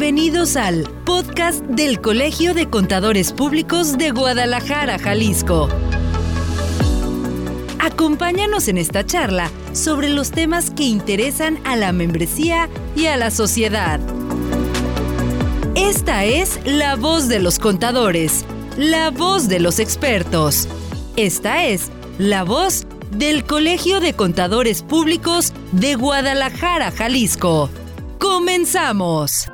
Bienvenidos al podcast del Colegio de Contadores Públicos de Guadalajara, Jalisco. Acompáñanos en esta charla sobre los temas que interesan a la membresía y a la sociedad. Esta es la voz de los contadores, la voz de los expertos. Esta es la voz del Colegio de Contadores Públicos de Guadalajara, Jalisco. ¡Comenzamos!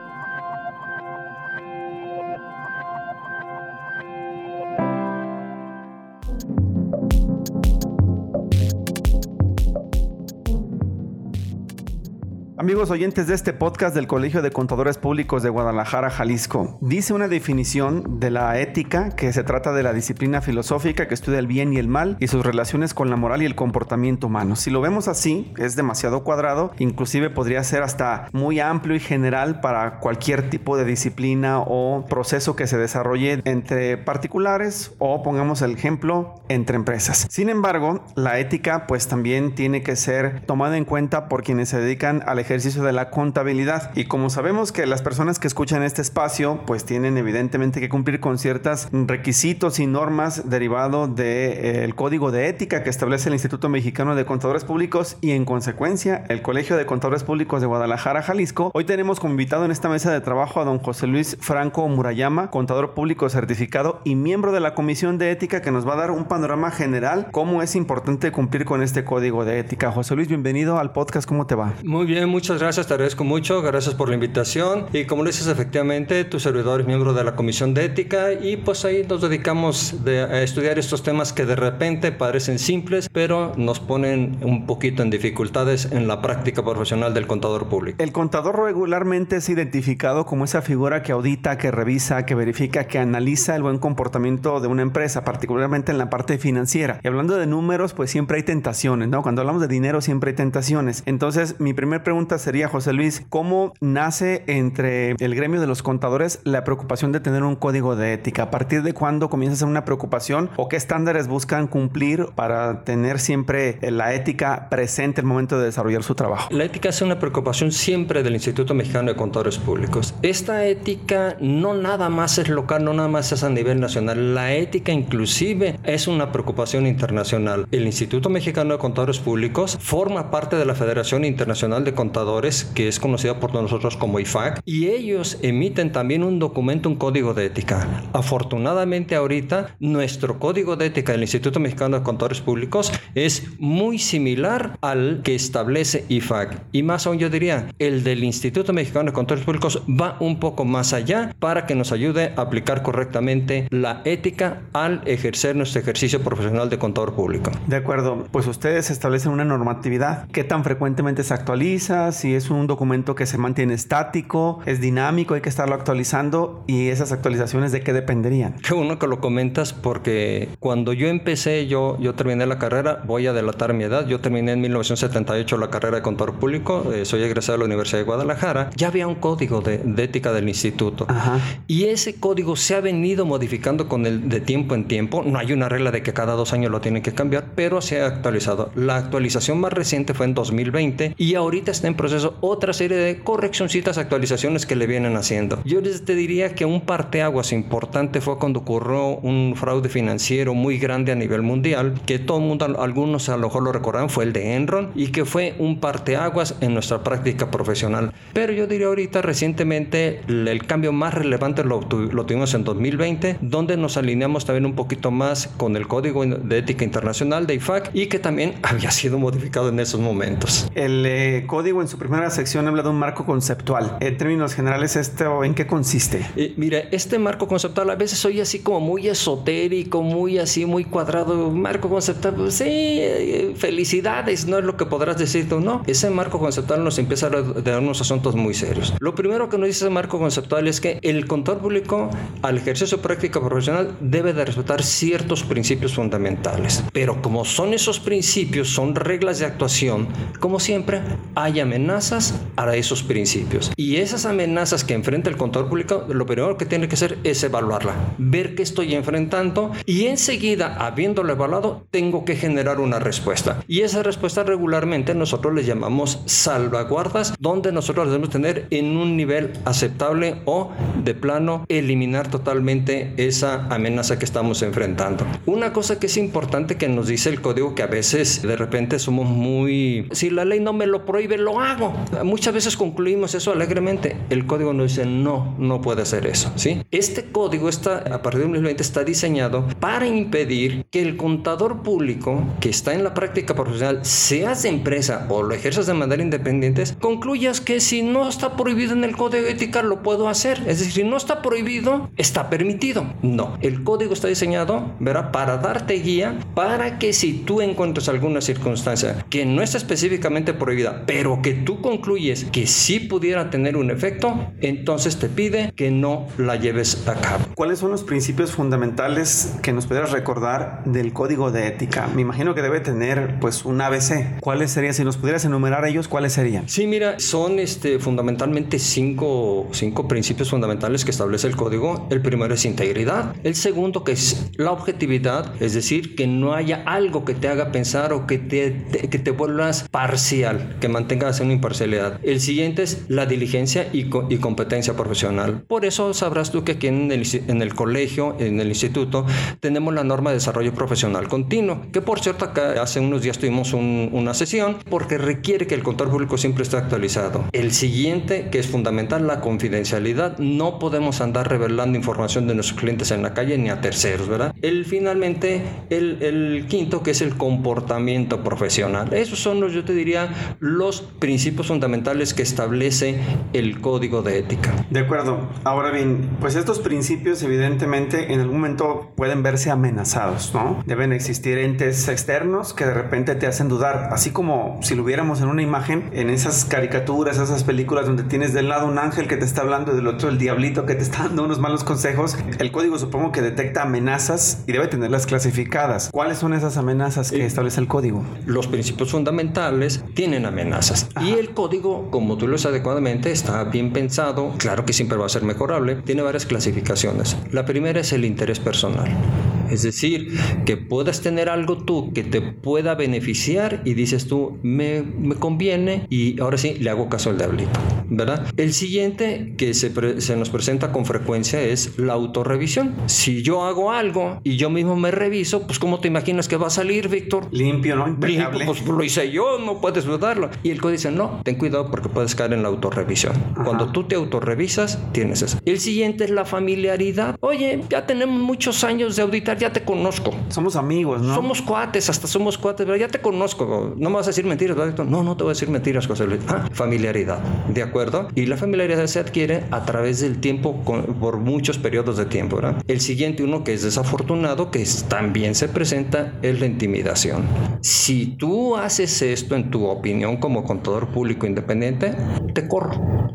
Amigos oyentes de este podcast del Colegio de Contadores Públicos de Guadalajara, Jalisco, dice una definición de la ética que se trata de la disciplina filosófica que estudia el bien y el mal y sus relaciones con la moral y el comportamiento humano. Si lo vemos así, es demasiado cuadrado, inclusive podría ser hasta muy amplio y general para cualquier tipo de disciplina o proceso que se desarrolle entre particulares o pongamos el ejemplo entre empresas. Sin embargo, la ética pues también tiene que ser tomada en cuenta por quienes se dedican al ejercicio ejercicio de la contabilidad. Y como sabemos que las personas que escuchan este espacio, pues tienen evidentemente que cumplir con ciertos requisitos y normas derivado del de, eh, código de ética que establece el Instituto Mexicano de Contadores Públicos y en consecuencia el Colegio de Contadores Públicos de Guadalajara, Jalisco. Hoy tenemos como invitado en esta mesa de trabajo a don José Luis Franco Murayama, contador público certificado y miembro de la Comisión de Ética que nos va a dar un panorama general cómo es importante cumplir con este código de ética. José Luis, bienvenido al podcast, ¿cómo te va? Muy bien, muchas gracias, te agradezco mucho, gracias por la invitación. Y como lo dices, efectivamente, tu servidor es miembro de la Comisión de Ética y pues ahí nos dedicamos de, a estudiar estos temas que de repente parecen simples, pero nos ponen un poquito en dificultades en la práctica profesional del contador público. El contador regularmente es identificado como esa figura que audita, que revisa, que verifica, que analiza el buen comportamiento de una empresa, particularmente en la parte financiera. Y hablando de números, pues siempre hay tentaciones, ¿no? Cuando hablamos de dinero siempre hay tentaciones. Entonces, mi primera pregunta sería, José Luis, ¿cómo nace entre el gremio de los contadores la preocupación de tener un código de ética? ¿A partir de cuándo comienza a ser una preocupación o qué estándares buscan cumplir para tener siempre la ética presente el momento de desarrollar su trabajo? La ética es una preocupación siempre del Instituto Mexicano de Contadores Públicos. Esta ética no nada más es local, no nada más es a nivel nacional. La ética inclusive es una preocupación internacional. El Instituto Mexicano de Contadores Públicos forma parte de la Federación Internacional de Contadores que es conocida por nosotros como IFAC, y ellos emiten también un documento, un código de ética. Afortunadamente ahorita nuestro código de ética del Instituto Mexicano de Contadores Públicos es muy similar al que establece IFAC. Y más aún yo diría, el del Instituto Mexicano de Contadores Públicos va un poco más allá para que nos ayude a aplicar correctamente la ética al ejercer nuestro ejercicio profesional de contador público. De acuerdo, pues ustedes establecen una normatividad. ¿Qué tan frecuentemente se actualiza? Si es un documento que se mantiene estático, es dinámico, hay que estarlo actualizando y esas actualizaciones de qué dependerían. Qué bueno que lo comentas porque cuando yo empecé, yo, yo terminé la carrera, voy a delatar mi edad, yo terminé en 1978 la carrera de contador público, eh, soy egresado de la Universidad de Guadalajara, ya había un código de, de ética del instituto Ajá. y ese código se ha venido modificando con el de tiempo en tiempo, no hay una regla de que cada dos años lo tienen que cambiar, pero se ha actualizado. La actualización más reciente fue en 2020 y ahorita está en proceso otra serie de correccioncitas, actualizaciones que le vienen haciendo. Yo les te diría que un parteaguas importante fue cuando ocurrió un fraude financiero muy grande a nivel mundial, que todo el mundo, algunos a lo mejor lo recordarán, fue el de Enron y que fue un parteaguas en nuestra práctica profesional. Pero yo diría ahorita recientemente el cambio más relevante lo, lo tuvimos en 2020, donde nos alineamos también un poquito más con el Código de Ética Internacional de IFAC y que también había sido modificado en esos momentos. El eh, código en su primera sección habla de un marco conceptual. En términos generales, ¿esto en qué consiste? Eh, mira, este marco conceptual a veces soy así como muy esotérico, muy así, muy cuadrado. Marco conceptual, pues, sí, eh, felicidades, no es lo que podrás decir tú, no. Ese marco conceptual nos empieza a dar unos asuntos muy serios. Lo primero que nos dice ese marco conceptual es que el contador público, al ejercer su práctica profesional, debe de respetar ciertos principios fundamentales. Pero como son esos principios, son reglas de actuación, como siempre, háyame amenazas a esos principios. Y esas amenazas que enfrenta el contador público, lo primero que tiene que hacer es evaluarla, ver qué estoy enfrentando y enseguida, habiéndolo evaluado, tengo que generar una respuesta. Y esa respuesta regularmente nosotros le llamamos salvaguardas, donde nosotros debemos tener en un nivel aceptable o de plano eliminar totalmente esa amenaza que estamos enfrentando. Una cosa que es importante que nos dice el código que a veces de repente somos muy si la ley no me lo prohíbe lo hago. Muchas veces concluimos eso alegremente. El código nos dice no, no puede hacer eso, ¿sí? Este código está a partir de 2020 está diseñado para impedir que el contador público que está en la práctica profesional, seas de empresa o lo ejerzas de manera independiente, concluyas que si no está prohibido en el código de ética lo puedo hacer. Es decir, si no está prohibido, está permitido. No, el código está diseñado, ¿verdad? Para darte guía para que si tú encuentras alguna circunstancia que no está específicamente prohibida, pero que tú concluyes que sí pudiera tener un efecto, entonces te pide que no la lleves a cabo. ¿Cuáles son los principios fundamentales que nos pudieras recordar del código de ética? Me imagino que debe tener pues un ABC. ¿Cuáles serían? Si nos pudieras enumerar ellos, ¿cuáles serían? Sí, mira, son este, fundamentalmente cinco, cinco principios fundamentales que establece el código. El primero es integridad. El segundo que es la objetividad, es decir, que no haya algo que te haga pensar o que te, que te vuelvas parcial, que mantengas una imparcialidad. El siguiente es la diligencia y, y competencia profesional. Por eso sabrás tú que aquí en el, en el colegio, en el instituto, tenemos la norma de desarrollo profesional continuo, que por cierto acá hace unos días tuvimos una sesión porque requiere que el contador público siempre esté actualizado. El siguiente, que es fundamental, la confidencialidad. No podemos andar revelando información de nuestros clientes en la calle ni a terceros, ¿verdad? El finalmente, el, el quinto, que es el comportamiento profesional. Esos son los, yo te diría, los principios fundamentales que establece el código de ética. De acuerdo. Ahora bien, pues estos principios evidentemente en algún momento pueden verse amenazados, ¿no? Deben existir entes externos que de repente te hacen dudar, así como si lo viéramos en una imagen, en esas caricaturas, esas películas donde tienes del lado un ángel que te está hablando y del otro el diablito que te está dando unos malos consejos. El código supongo que detecta amenazas y debe tenerlas clasificadas. ¿Cuáles son esas amenazas que establece el código? Los principios fundamentales tienen amenazas y el código, como tú lo sabes adecuadamente, está bien pensado, claro que siempre va a ser mejorable, tiene varias clasificaciones. La primera es el interés personal. Es decir, que puedas tener algo tú que te pueda beneficiar y dices tú, me, me conviene y ahora sí le hago caso al diablito, ¿verdad? El siguiente que se, se nos presenta con frecuencia es la autorrevisión. Si yo hago algo y yo mismo me reviso, pues ¿cómo te imaginas que va a salir, Víctor? Limpio, ¿no? Limpio, pues lo hice yo, no puedes dudarlo. Y el código dice, no, ten cuidado porque puedes caer en la autorrevisión. Cuando tú te autorrevisas, tienes eso. El siguiente es la familiaridad. Oye, ya tenemos muchos años de auditar, ya te conozco. Somos amigos, ¿no? Somos cuates, hasta somos cuates, pero ya te conozco. No me vas a decir mentiras, ¿verdad? No, no te voy a decir mentiras, José Luis. Ah, familiaridad, ¿de acuerdo? Y la familiaridad se adquiere a través del tiempo, por muchos periodos de tiempo. El siguiente, uno que es desafortunado, que también se presenta, es la intimidación. Si tú haces esto en tu opinión como contador público independiente, te corro.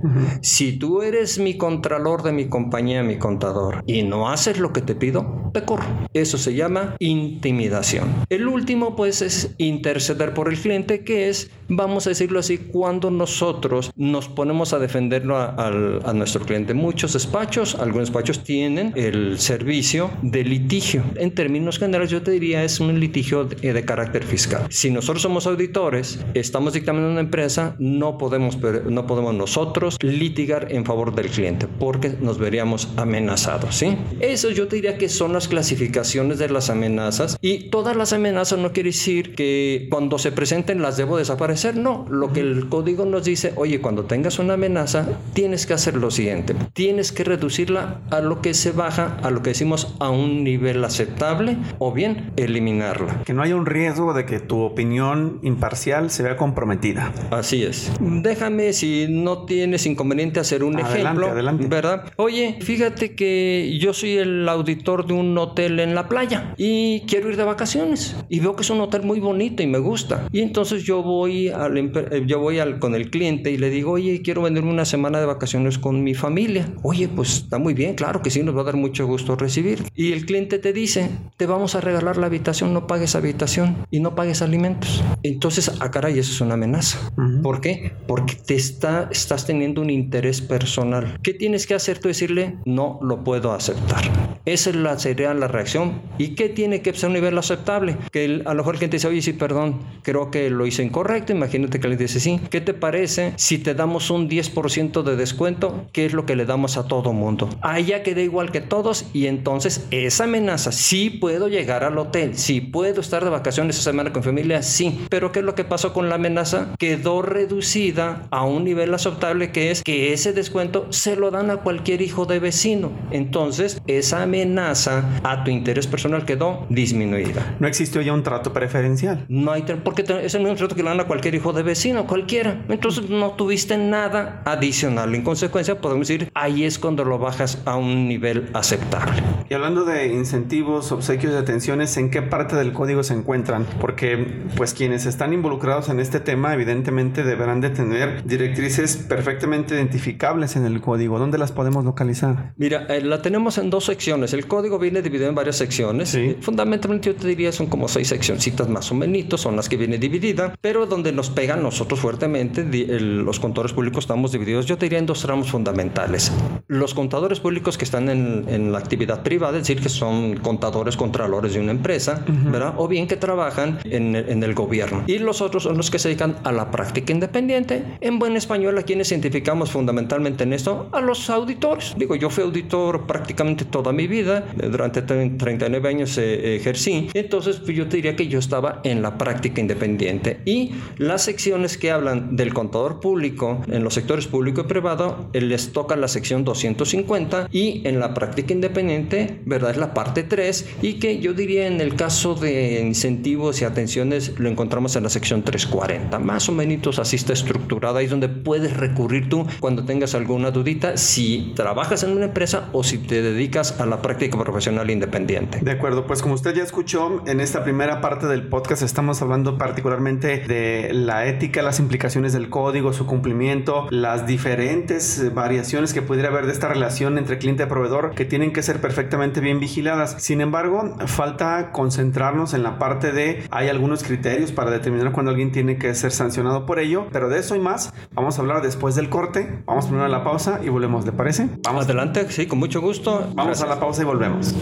Si tú eres mi contralor de mi compañía, mi contador, y no haces lo que te pido, te corro. Eso se llama intimidación. El último, pues, es interceder por el cliente, que es, vamos a decirlo así, cuando nosotros nos ponemos a defenderlo a, a nuestro cliente. Muchos despachos, algunos despachos tienen el servicio de litigio. En términos generales, yo te diría, es un litigio de, de carácter fiscal. Si nosotros somos auditores, estamos dictaminando una empresa, no podemos, no podemos nosotros litigar en favor del cliente porque nos veríamos amenazados, ¿sí? Eso yo te diría que son las clasificaciones de las amenazas y todas las amenazas no quiere decir que cuando se presenten las debo desaparecer, no, lo que el código nos dice, oye, cuando tengas una amenaza, tienes que hacer lo siguiente, tienes que reducirla a lo que se baja, a lo que decimos a un nivel aceptable o bien eliminarla. Que no haya un riesgo de que tu opinión imparcial se vea comprometida. Así es. Déjame si no tienes inconveniente hacer un Adelante, ejemplo, adelante. ¿verdad? Oye, fíjate que yo soy el auditor de un hotel en la playa y quiero ir de vacaciones y veo que es un hotel muy bonito y me gusta. Y entonces yo voy, al, eh, yo voy al, con el cliente y le digo, oye, quiero venderme una semana de vacaciones con mi familia. Oye, pues está muy bien, claro que sí, nos va a dar mucho gusto recibir. Y el cliente te dice, te vamos a regalar la habitación, no pagues habitación y no pagues alimentos. Entonces, a ah, caray, eso es una amenaza. ¿Por qué? Porque te está, estás teniendo un interés personal. ¿Qué tienes que hacer tú? Decirle, no lo puedo aceptar. Esa la, sería la reacción. ¿Y qué tiene que ser un nivel aceptable? Que a lo mejor el cliente dice, oye, sí, perdón, creo que lo hice incorrecto. Imagínate que le dice, sí. ¿Qué te parece si te damos un 10% de descuento? ¿Qué es lo que le damos a todo mundo? A ella queda igual que todos y entonces esa amenaza, sí puedo llegar al hotel, sí puedo estar de vacaciones esa semana con familia, sí. Pero ¿qué es lo que pasó con la amenaza? Quedó reducida a un nivel aceptable que es que ese descuento se lo dan a cualquier hijo de vecino. Entonces, esa amenaza a tu interés personal quedó disminuida. No existió ya un trato preferencial. No hay, porque es el mismo trato que le dan a cualquier hijo de vecino, cualquiera. Entonces, no tuviste nada adicional. En consecuencia, podemos decir, ahí es cuando lo bajas a un nivel aceptable. Y hablando de incentivos, obsequios y atenciones, ¿en qué parte del código se encuentran? Porque, pues, quienes están involucrados en este tema, evidentemente deberán de tener directrices perfectamente identificables en el código. ¿Dónde las podemos localizar? Mira, eh, la tenemos en dos secciones. El código viene dividido en varias secciones. Sí. Fundamentalmente yo te diría son como seis seccioncitas más o menos, son las que viene dividida, pero donde nos pegan nosotros fuertemente, los contadores públicos estamos divididos, yo te diría en dos tramos fundamentales. Los contadores públicos que están en, la actividad privada, es decir, que son contadores, contralores de una empresa, ¿verdad? O bien que trabajan en, en el gobierno. Y los otros son los que se dedican a la práctica independiente. En buen español, a quienes identificamos fundamentalmente en esto, a los auditores. Digo, yo fui auditor prácticamente toda mi vida, durante 39 años eh, ejercí, entonces pues, yo te diría que yo estaba en la práctica independiente. Y las secciones que hablan del contador público en los sectores público y privado, les toca la sección 250 y en la práctica independiente, ¿verdad? Es la parte 3 y que yo diría en el caso de incentivos y atenciones lo encontramos en la sección 340. Más o menos así está estructurada, ahí es donde puedes recurrir tú cuando tengas alguna dudita si trabajas en una empresa o si te dedicas a la práctica profesional independiente. De acuerdo, pues como usted ya escuchó, en esta primera parte del podcast estamos hablando particularmente de la ética, las implicaciones del código, su cumplimiento, las diferentes variaciones que pudiera haber de esta relación entre cliente y proveedor que tienen que ser perfectamente bien vigiladas. Sin embargo, falta concentrarnos en la parte de hay algunos criterios para determinar cuando alguien tiene que ser sancionado por ello, pero de eso y más vamos a hablar después del corte. Vamos primero a la pausa y volvemos, ¿le parece? Vamos adelante, sí, con mucho gusto. Vamos a la pausa y volvemos.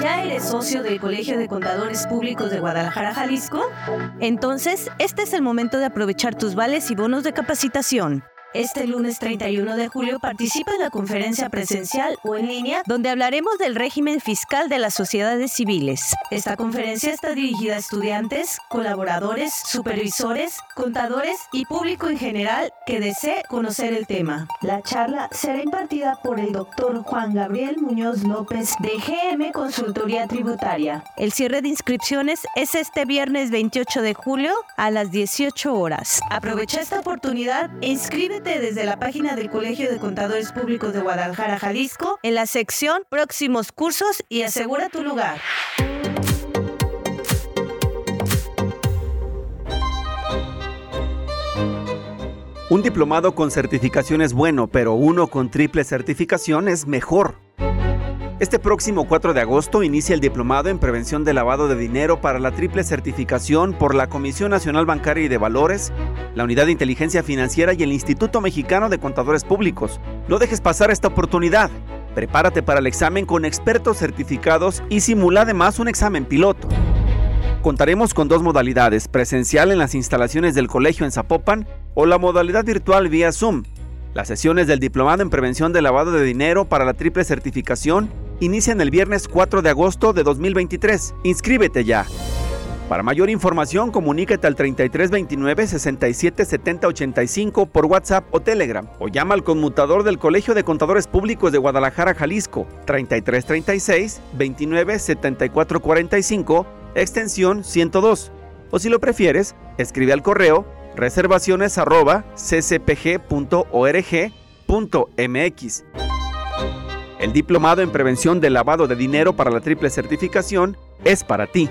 ¿Ya eres socio del Colegio de Contadores Públicos de Guadalajara, Jalisco? Entonces, este es el momento de aprovechar tus vales y bonos de capacitación. Este lunes 31 de julio participa en la conferencia presencial o en línea donde hablaremos del régimen fiscal de las sociedades civiles. Esta conferencia está dirigida a estudiantes, colaboradores, supervisores, contadores y público en general que desee conocer el tema. La charla será impartida por el doctor Juan Gabriel Muñoz López de GM Consultoría Tributaria. El cierre de inscripciones es este viernes 28 de julio a las 18 horas. Aprovecha esta oportunidad e desde la página del Colegio de Contadores Públicos de Guadalajara, Jalisco, en la sección Próximos Cursos y asegura tu lugar. Un diplomado con certificación es bueno, pero uno con triple certificación es mejor. Este próximo 4 de agosto inicia el diplomado en prevención de lavado de dinero para la triple certificación por la Comisión Nacional Bancaria y de Valores, la Unidad de Inteligencia Financiera y el Instituto Mexicano de Contadores Públicos. No dejes pasar esta oportunidad. Prepárate para el examen con expertos certificados y simula además un examen piloto. Contaremos con dos modalidades, presencial en las instalaciones del colegio en Zapopan o la modalidad virtual vía Zoom. Las sesiones del Diplomado en Prevención de Lavado de Dinero para la triple certificación inician el viernes 4 de agosto de 2023. Inscríbete ya. Para mayor información, comunícate al 3329 67 70 85 por WhatsApp o Telegram o llama al conmutador del Colegio de Contadores Públicos de Guadalajara, Jalisco, 3336 29 74 45, extensión 102. o si lo prefieres, escribe al correo reservaciones@ccpg.org.mx. El diplomado en prevención del lavado de dinero para la triple certificación es para ti.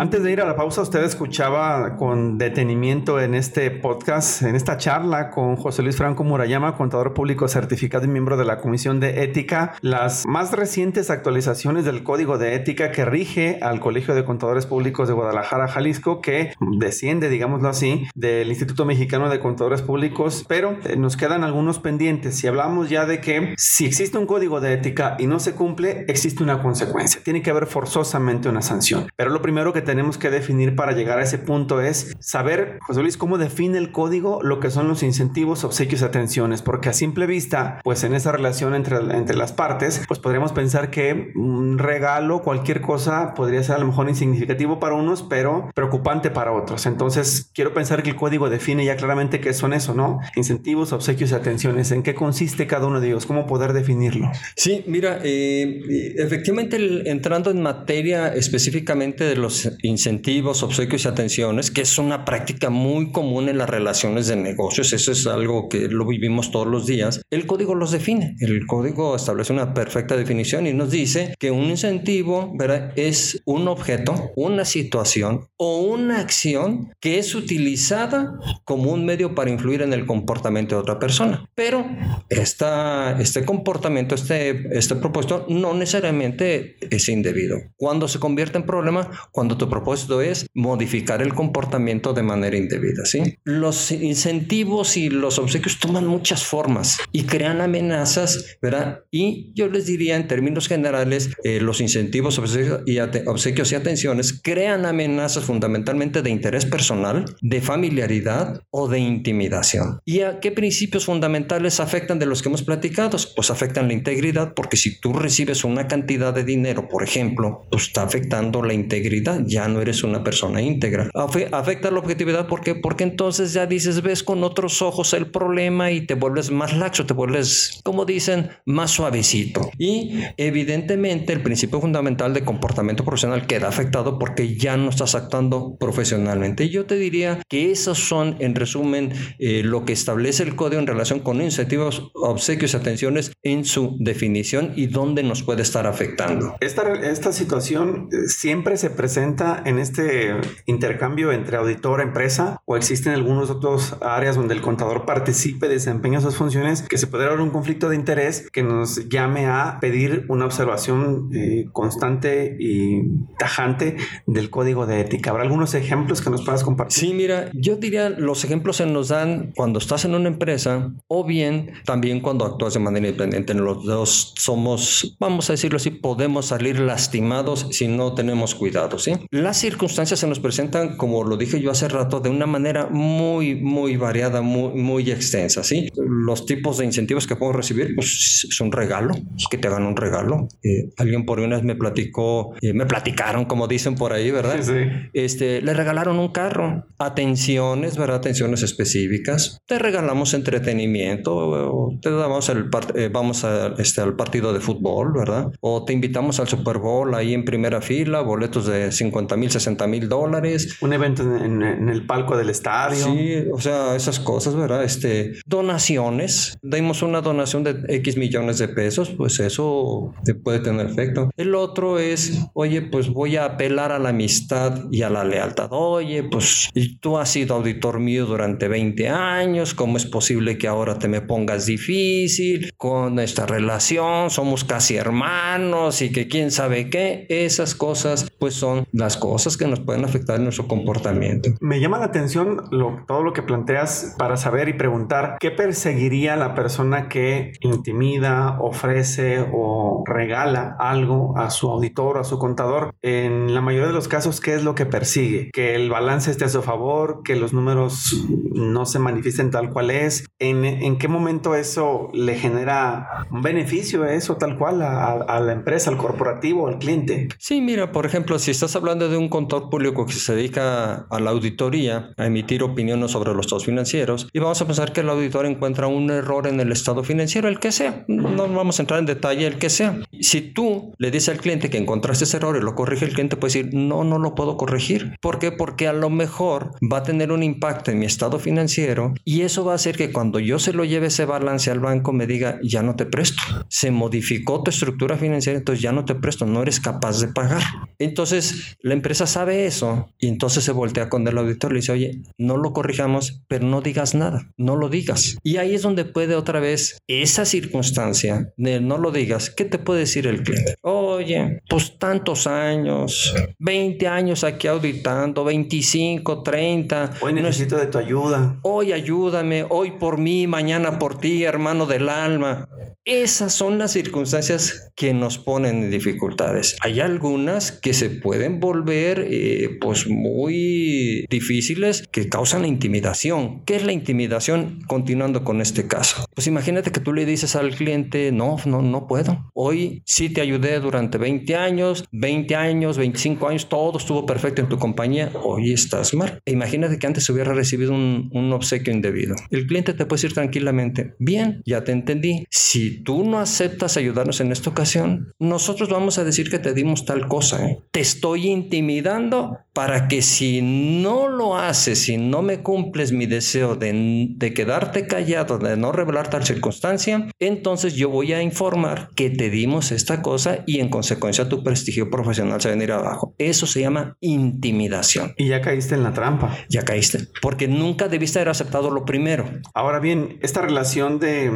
Antes de ir a la pausa, usted escuchaba con detenimiento en este podcast, en esta charla con José Luis Franco Murayama, contador público certificado y miembro de la Comisión de Ética, las más recientes actualizaciones del Código de Ética que rige al Colegio de Contadores Públicos de Guadalajara, Jalisco, que desciende, digámoslo así, del Instituto Mexicano de Contadores Públicos, pero eh, nos quedan algunos pendientes. Si hablamos ya de que si existe un código de ética y no se cumple, existe una consecuencia. Tiene que haber forzosamente una sanción. Pero lo primero que tenemos que definir para llegar a ese punto es saber, José Luis, cómo define el código lo que son los incentivos, obsequios atenciones, porque a simple vista, pues en esa relación entre, entre las partes, pues podríamos pensar que un regalo, cualquier cosa, podría ser a lo mejor insignificativo para unos, pero preocupante para otros. Entonces, quiero pensar que el código define ya claramente qué son eso, ¿no? Incentivos, obsequios y atenciones. ¿En qué consiste cada uno de ellos? ¿Cómo poder definirlo? Sí, mira, eh, efectivamente, entrando en materia específicamente de los incentivos, obsequios y atenciones, que es una práctica muy común en las relaciones de negocios. Eso es algo que lo vivimos todos los días. El código los define. El código establece una perfecta definición y nos dice que un incentivo es un objeto, una situación o una acción que es utilizada como un medio para influir en el comportamiento de otra persona. Pero este comportamiento, este, este propuesto, no necesariamente es indebido. Cuando se convierte en problema, cuando tu propósito es modificar el comportamiento de manera indebida. ¿sí? Los incentivos y los obsequios toman muchas formas y crean amenazas, ¿verdad? Y yo les diría en términos generales, eh, los incentivos, obsequios y, obsequios y atenciones crean amenazas fundamentalmente de interés personal, de familiaridad o de intimidación. ¿Y a qué principios fundamentales afectan de los que hemos platicado? Pues afectan la integridad, porque si tú recibes una cantidad de dinero, por ejemplo, pues está afectando la integridad, ya no eres una persona íntegra. Afecta la objetividad porque porque entonces ya dices, ves con otros ojos el problema y te vuelves más laxo, te vuelves, como dicen, más suavecito. Y evidentemente el principio fundamental de comportamiento profesional queda afectado porque ya no estás actuando profesionalmente. Yo te diría que esos son, en resumen, eh, lo que establece el código en relación con incentivos, obsequios y atenciones en su definición y dónde nos puede estar afectando. Esta, esta situación eh, siempre se presenta en este intercambio entre auditor empresa o existen algunos otros áreas donde el contador participe, desempeña sus funciones, que se puede dar un conflicto de interés que nos llame a pedir una observación eh, constante y tajante del código de ética. ¿Habrá algunos ejemplos que nos puedas compartir? Sí, mira, yo diría los ejemplos se nos dan cuando estás en una empresa o bien también cuando actúas de manera independiente. Los dos somos, vamos a decirlo así, podemos salir lastimados si no tenemos cuidado, ¿sí? Las circunstancias se nos presentan, como lo dije yo hace rato, de una manera muy, muy variada, muy, muy extensa. ¿sí? Los tipos de incentivos que puedo recibir, pues es un regalo, que te hagan un regalo. Eh, alguien por una vez me platicó, eh, me platicaron, como dicen por ahí, ¿verdad? Sí, Este, le regalaron un carro, atenciones, ¿verdad? Atenciones específicas. Te regalamos entretenimiento, te damos el eh, vamos a, este, al partido de fútbol, ¿verdad? O te invitamos al Super Bowl ahí en primera fila, boletos de 50 mil, 60 mil dólares. Un evento en, el palco del estadio. Sí, o sea, esas cosas, ¿verdad? Este, donaciones. Dimos una donación de X millones de pesos, pues eso te puede tener efecto. El otro es, oye, pues voy a apelar a la amistad y a la lealtad. Oye, pues tú has sido auditor mío durante 20 años, ¿cómo es posible que ahora te me pongas difícil con esta relación? Somos casi hermanos y que quién sabe qué. Esas cosas, pues son las cosas que nos pueden afectar en nuestro comportamiento. Me llama la atención todo lo que planteas para saber y preguntar qué perseguiría la persona que intimida, ofrece o regala algo a su auditor o a su contador. En la mayoría de los casos, ¿qué es lo que persigue? Que el balance esté a su favor, que los números no se manifiesten tal cual es. ¿En, en qué momento eso le genera un beneficio, eso tal cual, a, a la empresa, al corporativo, al cliente? Sí, mira, por ejemplo, si estás hablando de un contador público que se dedica a la auditoría, a emitir opiniones sobre los estados financieros, y vamos a pensar que el auditor encuentra un error en el estado financiero, el que sea. No vamos a entrar en detalle, el que sea. Si tú le dices al cliente que encontraste ese error y lo corrige, el cliente puede decir, no, no lo puedo corregir. ¿Por qué? Porque a lo mejor va a tener un impacto en mi estado financiero y eso va a hacer que cuando yo se lo lleve ese balance al banco me diga, ya no te presto. Se modificó tu estructura financiera, entonces ya no te presto, no eres capaz de pagar. Entonces la empresa sabe eso y entonces se voltea con el auditor y le dice, oye, no lo corrijamos, pero no digas nada, no lo digas. Y ahí es donde puede otra vez esa circunstancia no lo digas, ¿qué te puede decir el cliente? Oye, pues tantos años, 20 años aquí auditando, 25, 30. Hoy necesito de tu ayuda. Hoy ayúdame, hoy por mí, mañana por ti, hermano del alma. Esas son las circunstancias que nos ponen en dificultades. Hay algunas que se pueden volver eh, pues muy difíciles que causan la intimidación. ¿Qué es la intimidación? Continuando con este caso. Pues imagínate que tú le dices al cliente, no, no, no puedo. Hoy sí te ayudé durante 20 años, 20 años, 25 años, todo estuvo perfecto en tu compañía. Hoy estás mal. E imagínate que antes hubiera recibido un, obsequio indebido. El cliente te puede decir tranquilamente, bien, ya te entendí. Si tú no aceptas ayudarnos en esta ocasión, nosotros vamos a decir que te dimos tal cosa. ¿eh? Te estoy intimidando para que si no lo haces, si no me cumples mi deseo de, de quedarte callado, de no revelar tal circunstancia, entonces yo voy a informar que te dimos esta cosa y en consecuencia tu prestigio profesional se va a venir abajo. Eso se llama intimidación. Y ya caíste en la trampa. Ya caíste, porque nunca debiste haber aceptado lo primero. Ahora bien, esta relación de,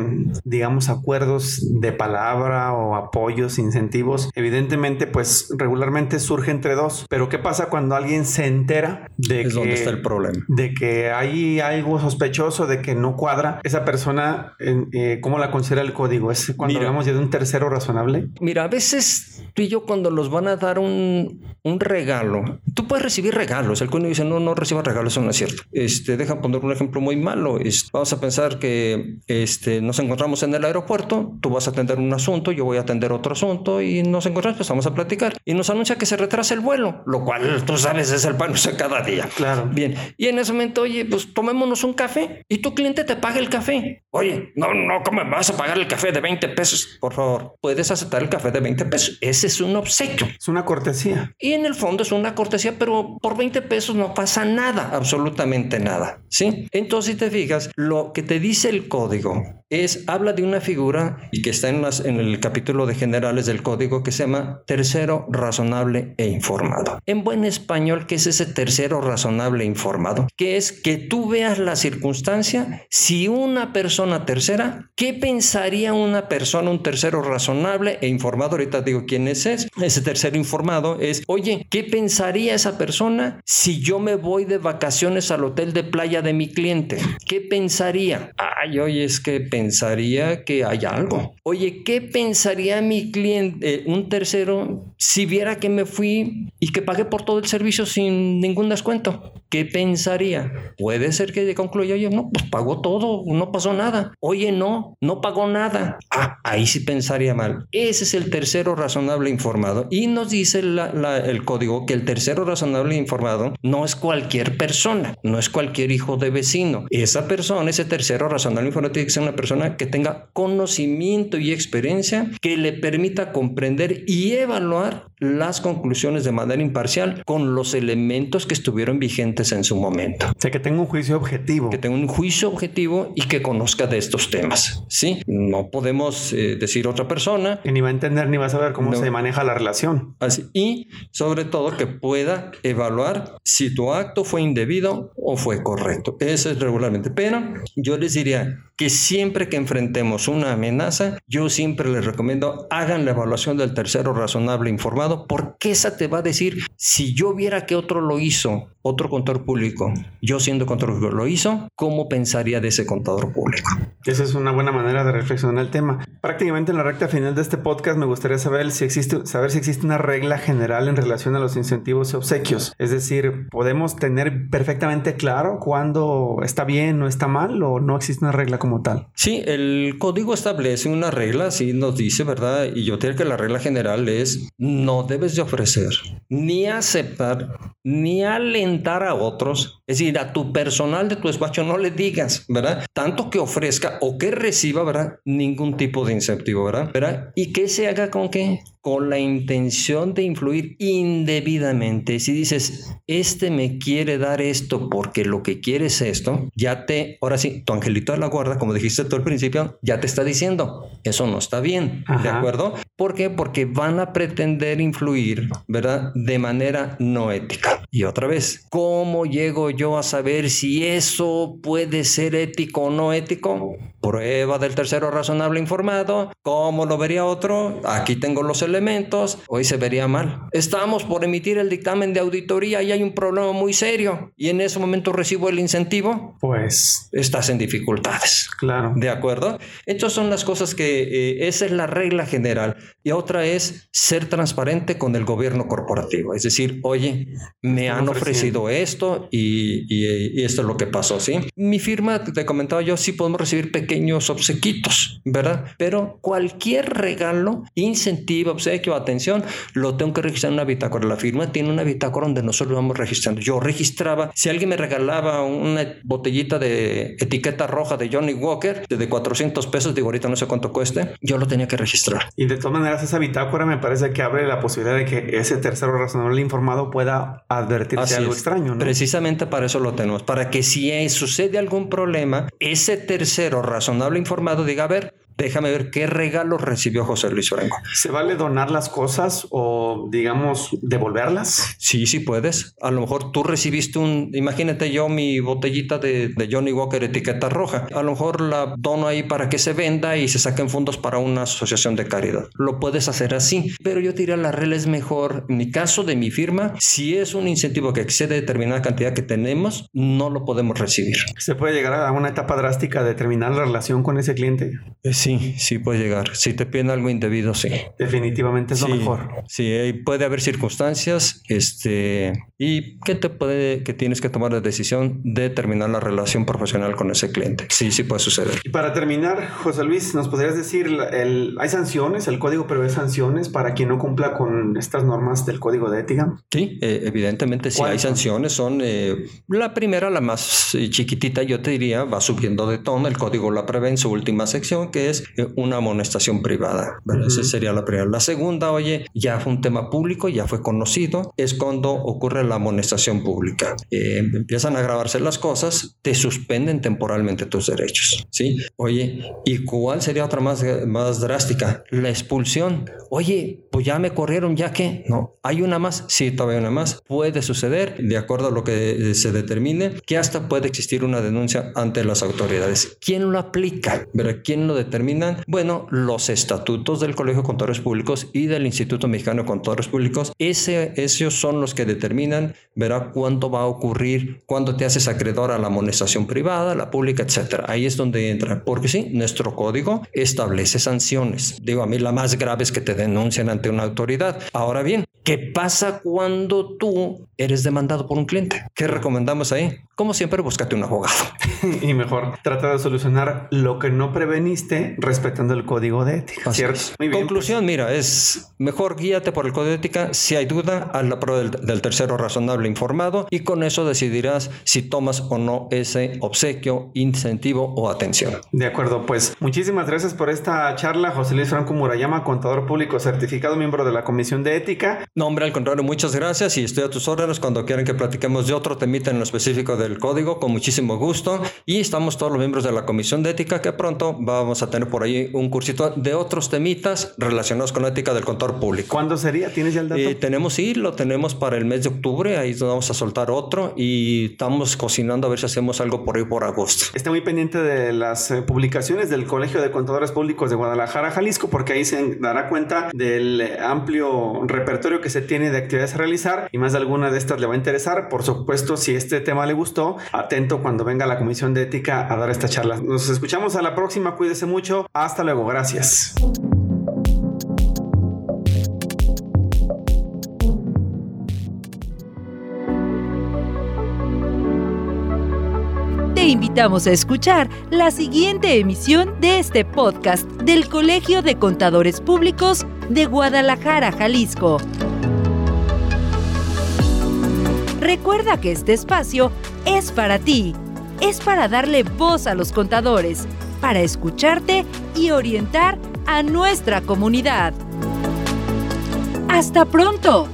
digamos, acuerdos de palabra o apoyos, incentivos, evidentemente pues regularmente surge entre dos. Pero ¿qué pasa cuando alguien se entera de es que donde está el problema. de que hay algo sospechoso, de que no cuadra esa persona, eh, ¿cómo la considera el código? ¿Es cuando Mira. hablamos ya de un tercero razonable? Mira, a veces tú y yo cuando los van a dar un, un regalo, tú puedes recibir regalos. El código dice, no, no reciba regalos, eso no es cierto. Este, deja poner un ejemplo muy malo. Vamos a pensar que este, nos encontramos en el aeropuerto, tú vas a atender un asunto, yo voy a atender otro asunto y nos encontramos, pues vamos a platicar. Y nos anuncia que se retrasa el vuelo, lo cual tú sabes es el pan de cada día. Claro. Bien, y en ese momento, oye, pues tomémonos un café y tu cliente te paga el café. Oye, no, no, ¿cómo me vas a pagar el café de 20 pesos? Por favor, puedes aceptar el café de 20 pesos. Es un obsequio. Es una cortesía. Y en el fondo es una cortesía, pero por 20 pesos no pasa nada, absolutamente nada. ¿Sí? Entonces, si te fijas, lo que te dice el código es, habla de una figura y que está en, las, en el capítulo de generales del código que se llama tercero razonable e informado. En buen español, ¿qué es ese tercero razonable e informado? Que es que tú veas la circunstancia, si una persona tercera, ¿qué pensaría una persona, un tercero razonable e informado? Ahorita digo quién es ese. Ese tercero informado es, oye, ¿qué pensaría esa persona si yo me voy de vacaciones al hotel de playa de mi cliente? ¿Qué pensaría? Ay, oye, es que pensaría que hay algo. Oye, ¿qué pensaría mi cliente, eh, un tercero, si viera que me fui y que pagué por todo el servicio sin ningún descuento? ¿Qué pensaría? Puede ser que concluya, oye, no, pues pagó todo, no pasó nada. Oye, no, no pagó nada. Ah, ahí sí pensaría mal. Ese es el tercero razonable informado. Y nos dice la- la- el código que el tercero razonable informado no es cualquier persona, no es cualquier hijo de vecino. Esa persona, ese tercero razonable informado, tiene que ser una persona que tenga conocimiento y experiencia que le permita comprender y evaluar las conclusiones de manera imparcial con los elementos que estuvieron vigentes en su momento O sea, que tenga un juicio objetivo. que tenga un juicio objetivo y que conozca de estos temas. Sí, no podemos eh, decir otra persona. Que ni va a entender ni va a saber cómo No. se maneja la relación. Así, y sobre todo que pueda evaluar si tu acto fue indebido o fue correcto. Eso es regularmente. Pero yo les diría que siempre que enfrentemos una amenaza, yo siempre les recomiendo hagan la evaluación del tercero razonable informado, porque esa te va a decir si yo viera que otro lo hizo, otro contador público, yo siendo contador público lo hizo, ¿cómo pensaría de ese contador público? Esa es una buena manera de reflexionar el tema. Prácticamente en la recta final de este podcast me gustaría saber si existe, saber si existe una regla general en relación a los incentivos y obsequios. Es decir, ¿podemos tener perfectamente claro cuándo está bien o está mal o no existe una regla como tal. Sí, el código establece una regla, sí nos dice, ¿verdad? Y yo creo que la regla general es no debes de ofrecer, ni aceptar, ni alentar a otros. Es decir, a tu personal de tu despacho no le digas, ¿verdad? Tanto que ofrezca o que reciba, ¿verdad? Ningún tipo de incentivo, ¿verdad? ¿verdad? Y que se haga con qué? Con la intención de influir indebidamente. Si dices, este me quiere dar esto porque lo que quiere es esto, ya te, ahora sí, tu angelito de la guarda, como dijiste tú al principio, ya te está diciendo, eso no está bien, ¿de acuerdo? ¿Por qué? Porque van a pretender influir, ¿verdad? De manera no ética. Y otra vez, ¿cómo llego yo a saber si eso puede ser ético o no ético? Prueba del tercero razonable informado. ¿Cómo lo vería otro? Aquí tengo los elementos. Hoy se vería mal. Estamos por emitir el dictamen de auditoría y hay un problema muy serio. Y en ese momento recibo el incentivo. Pues estás en dificultades. Claro. ¿De acuerdo? Estas son las cosas que eh, esa es la regla general. Y otra es ser transparente con el gobierno corporativo. Es decir, oye, me han ofrecido esto y, y, esto es lo que pasó, ¿sí? Mi firma, te comentaba yo, sí podemos recibir pequeños obsequitos, ¿verdad? Pero cualquier regalo, incentivo, obsequio, atención, lo tengo que registrar en una bitácora. La firma tiene una bitácora donde nosotros vamos registrando. Yo registraba, si alguien me regalaba una botellita de etiqueta roja de Johnny Walker de 400 pesos, digo ahorita no sé cuánto cueste, yo lo tenía que registrar. Y de todas maneras, esa bitácora me parece que abre la posibilidad de que ese tercero razonable informado pueda advertirse algo extraño. ¿no? Precisamente para eso lo tenemos, para que si sucede algún problema, ese tercero razonable informado diga, a ver, Déjame ver qué regalo recibió José Luis Franco. ¿Se vale donar las cosas o, digamos, devolverlas? Sí, sí puedes. A lo mejor tú recibiste un, imagínate yo mi botellita de, Johnny Walker etiqueta roja. A lo mejor la dono ahí para que se venda y se saquen fondos para una asociación de caridad. Lo puedes hacer así. Pero yo diría la regla es mejor. En mi caso de mi firma, si es un incentivo que excede determinada cantidad que tenemos, no lo podemos recibir. ¿Se puede llegar a una etapa drástica de terminar la relación con ese cliente? Sí, sí puede llegar. Si te piden algo indebido, sí. Definitivamente es lo mejor. Sí, puede haber circunstancias, este, y que te puede, que tienes que tomar la decisión de terminar la relación profesional con ese cliente. Sí, sí puede suceder. Y para terminar, José Luis, ¿nos podrías decir, el, hay sanciones? ¿El código prevé sanciones para quien no cumpla con estas normas del código de ética? Sí, eh, evidentemente sí hay sanciones. Son eh, la primera, la más eh, chiquitita, yo te diría, va subiendo de tono. El código la prevé en su última sección, que es eh, una amonestación privada. Esa sería la primera. La segunda, oye, ya fue un tema público, ya fue conocido, es cuando ocurre la amonestación pública. Eh, empiezan a agravarse las cosas, te suspenden temporalmente tus derechos. ¿sí? Oye, ¿y cuál sería otra más, más drástica? La expulsión. Oye, pues ya me corrieron, ya que no, hay una más, sí, todavía una más. Puede suceder, de acuerdo a lo que se determine, que hasta puede existir una denuncia ante las autoridades. ¿Quién lo aplica? ¿Quién lo determina? Bueno, los estatutos del Colegio Contadores Públicos y del Instituto Mexicano Contadores Públicos, ese, esos son los que determinan, verá cuándo va a ocurrir, cuándo te haces acreedor a la amonestación privada, la pública, etcétera. Ahí es donde entra, porque sí, nuestro código establece sanciones. Digo, a mí la más grave es que te denuncien ante una autoridad. Ahora bien, ¿qué pasa cuando tú eres demandado por un cliente? ¿Qué recomendamos ahí? Como siempre, búscate un abogado. y mejor, trata de solucionar lo que no preveniste respetando el código de ética, ¿cierto? Conclusión, mira, es mejor guíate por el código de ética. Si hay duda, haz la prueba del, tercero razonable informado y con eso decidirás si tomas o no ese obsequio, incentivo o atención. De acuerdo, pues muchísimas gracias por esta charla, José Luis Franco Murayama, contador público certificado, miembro de la Comisión de Ética. No, hombre, al contrario, muchas gracias y estoy a tus órdenes cuando quieran que platiquemos de otro temita en lo específico del código, con muchísimo gusto. Y estamos todos los miembros de la Comisión de Ética que pronto vamos a tener por ahí un cursito de otros temitas relacionados con la ética del contador público. ¿Cuándo sería? ¿Tienes ya el dato? Eh, tenemos, sí, lo tenemos para el mes de octubre, ahí vamos a soltar otro y estamos cocinando a ver si hacemos algo por ahí por agosto. Está muy pendiente de las eh, publicaciones del Colegio de Contadores Públicos de Guadalajara, Jalisco, porque ahí se dará cuenta del eh, amplio repertorio que se tiene de actividades a realizar y más de alguna de estas le va a interesar. Por supuesto, si este tema le gustó, atento cuando venga la Comisión de Ética a dar esta charla. Nos escuchamos a la próxima, cuídese hasta luego, gracias. Te invitamos a escuchar la siguiente emisión de este podcast del Colegio de Contadores Públicos de Guadalajara, Jalisco. Recuerda que este espacio es para ti, es para darle voz a los contadores, para escucharte y orientar a nuestra comunidad. ¡Hasta pronto!